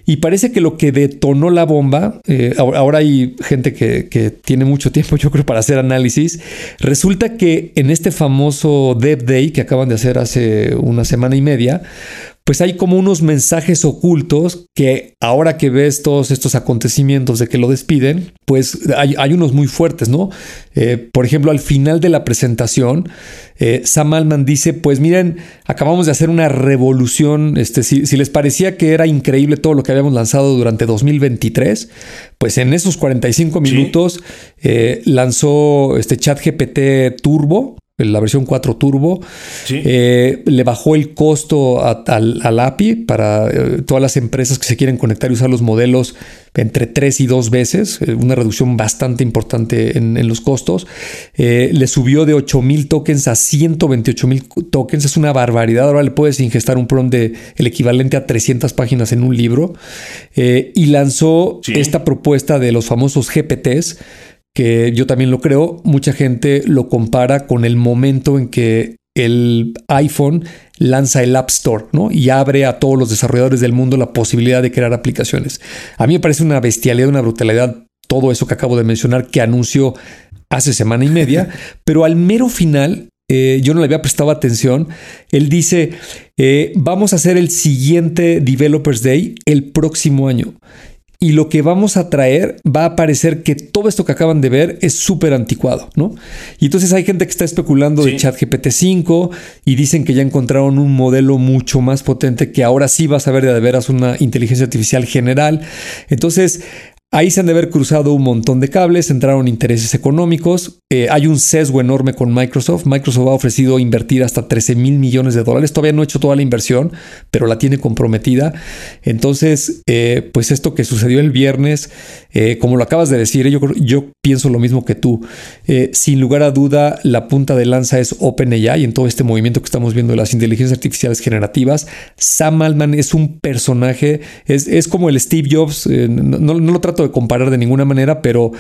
Y parece que lo que detonó la bomba, eh, ahora hay gente que, que, tiene mucho tiempo, yo creo, para hacer análisis. Resulta que en este famoso Dev Day que acaban de hacer hace una semana y media, pues hay como unos mensajes ocultos que ahora que ves todos estos acontecimientos de que lo despiden, pues hay, unos muy fuertes, ¿no? Eh, por ejemplo, al final de la presentación, eh, Sam Altman dice, pues miren, acabamos de hacer una revolución, este, si, les parecía que era increíble todo lo que habíamos lanzado durante 2023, pues en esos 45 minutos eh, lanzó este chat GPT Turbo, la versión 4 Turbo. Eh, le bajó el costo al, API para eh, todas las empresas que se quieren conectar y usar los modelos entre 3 y 2 veces, eh, una reducción bastante importante en, los costos. le subió de 8 mil tokens a 128 mil tokens, es una barbaridad. Ahora le puedes ingestar un prompt de el equivalente a 300 páginas en un libro. y lanzó esta propuesta de los famosos GPTs que yo también lo creo, mucha gente lo compara con el momento en que el iPhone lanza el App Store ¿no? y abre a todos los desarrolladores del mundo la posibilidad de crear aplicaciones. A mí me parece una bestialidad, una brutalidad todo eso que acabo de mencionar que anunció hace semana y media, pero al mero final eh, yo no le había prestado atención. Él dice, eh, vamos a hacer el siguiente Developers Day el próximo año. Y lo que vamos a traer va a parecer que todo esto que acaban de ver es súper anticuado, ¿no? Y entonces hay gente que está especulando de ChatGPT 5 y dicen que ya encontraron un modelo mucho más potente que ahora sí vas a ver de veras una inteligencia artificial general. Entonces, Ahí se han de haber cruzado un montón de cables, entraron intereses económicos, eh, hay un sesgo enorme con Microsoft. Microsoft ha ofrecido invertir hasta 13 mil millones de dólares, todavía no ha hecho toda la inversión, pero la tiene comprometida. Entonces, eh, pues esto que sucedió el viernes, eh, como lo acabas de decir, yo, yo pienso lo mismo que tú. sin lugar a duda, la punta de lanza es OpenAI en todo este movimiento que estamos viendo de las inteligencias artificiales generativas. Sam Altman es un personaje, es, como el Steve Jobs, no, no lo trato de comparar de ninguna manera, pero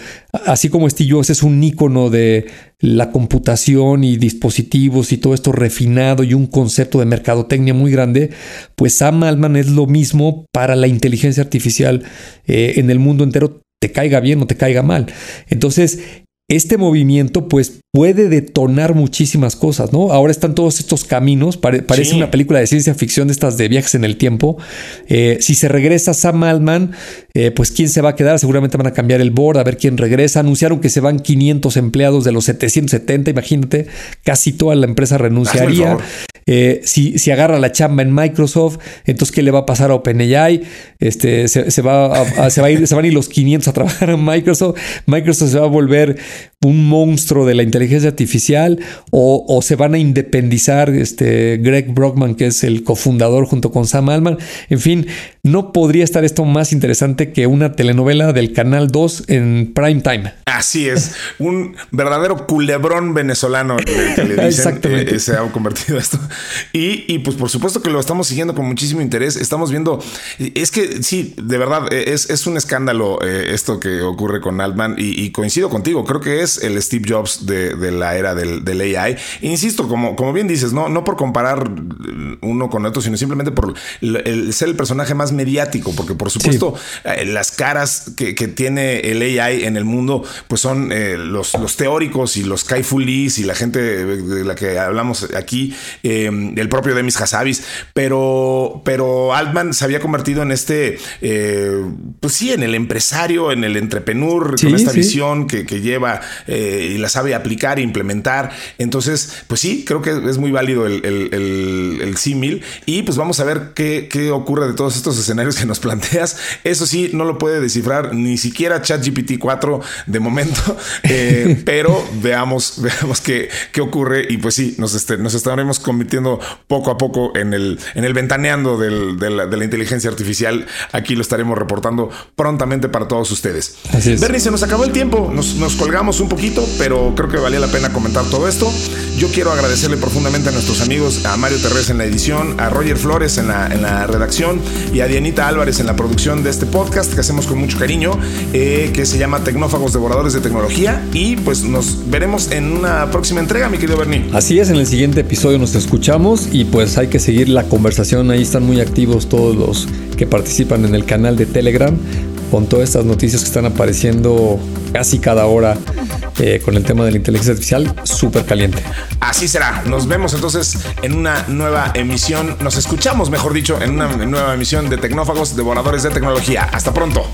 así como Steve Jobs es un icono de la computación y dispositivos y todo esto refinado y un concepto de mercadotecnia muy grande, pues Sam Altman es lo mismo para la inteligencia artificial eh, en el mundo entero te caiga bien o te caiga mal. Entonces, este movimiento pues puede detonar muchísimas cosas, ¿no? Ahora están todos estos caminos, parece una película de ciencia ficción de estas de viajes en el tiempo. Eh, si se regresa Sam Altman, eh, pues quién se va a quedar, seguramente van a cambiar el board, a ver quién regresa. Anunciaron que se van 500 empleados de los 770, imagínate, casi toda la empresa renunciaría. Eh, si, si, agarra la chamba en Microsoft, entonces ¿qué le va a pasar a OpenAI? Este, se, va se, va a ir, se van a ir los 500 a trabajar en Microsoft. Microsoft se va a volver un monstruo de la inteligencia artificial o, se van a independizar este Greg Brockman, que es el cofundador junto con Sam Altman. En fin, no podría estar esto más interesante que una telenovela del Canal 2 en prime time. Así es, un verdadero culebrón venezolano que le dicen, eh, se ha convertido esto. Y, pues por supuesto que lo estamos siguiendo con muchísimo interés. Estamos viendo, es que sí, de verdad, es, es un escándalo eh, esto que ocurre con Altman y coincido contigo, creo que es el Steve Jobs de, la era del, AI. insisto, como, como bien dices, no, no por comparar uno con otro, sino simplemente por el, ser el personaje más mediático, porque por supuesto eh, las caras que, tiene el AI en el mundo, pues son eh, los, los teóricos y los Kaifulis y la gente de la que hablamos aquí, em, el propio Demis Hassabis, pero, pero Altman se había convertido en este, eh, pues sí, en el empresario, en el entrepreneur, con esta visión que, que lleva eh, y la sabe aplicar e implementar. Entonces, pues sí, creo que es muy válido el, el, símil. Y pues vamos a ver qué, qué, ocurre de todos estos escenarios que nos planteas. Eso sí, no lo puede descifrar ni siquiera ChatGPT 4 de momento, eh, pero veamos, veamos qué, qué ocurre. Y pues sí, nos, este, nos estaremos convirtiendo poco a poco en el, en el ventaneando del, de, la, de, la, inteligencia artificial. Aquí lo estaremos reportando prontamente para todos ustedes. Así es. Bernie, se nos acabó el tiempo. Nos, nos colgamos un poquito, pero creo que valía la pena comentar todo esto. Yo quiero agradecerle profundamente a nuestros amigos, a Mario Terrés en la edición, a Roger Flores en la, en la redacción y a Dianita Álvarez en la producción de este podcast que hacemos con mucho cariño, eh, que se llama Tecnófagos Devoradores de Tecnología. Y pues nos veremos en una próxima entrega, mi querido Bernie. Así es, en el siguiente episodio nos escuchamos y pues hay que seguir la conversación. Ahí están muy activos todos los que participan en el canal de Telegram con todas estas noticias que están apareciendo casi cada hora eh, con el tema de la inteligencia artificial súper caliente. Así será. Nos vemos entonces en una nueva emisión. Nos escuchamos, mejor dicho, en una nueva emisión de Tecnófagos, Devoradores de Tecnología. Hasta pronto.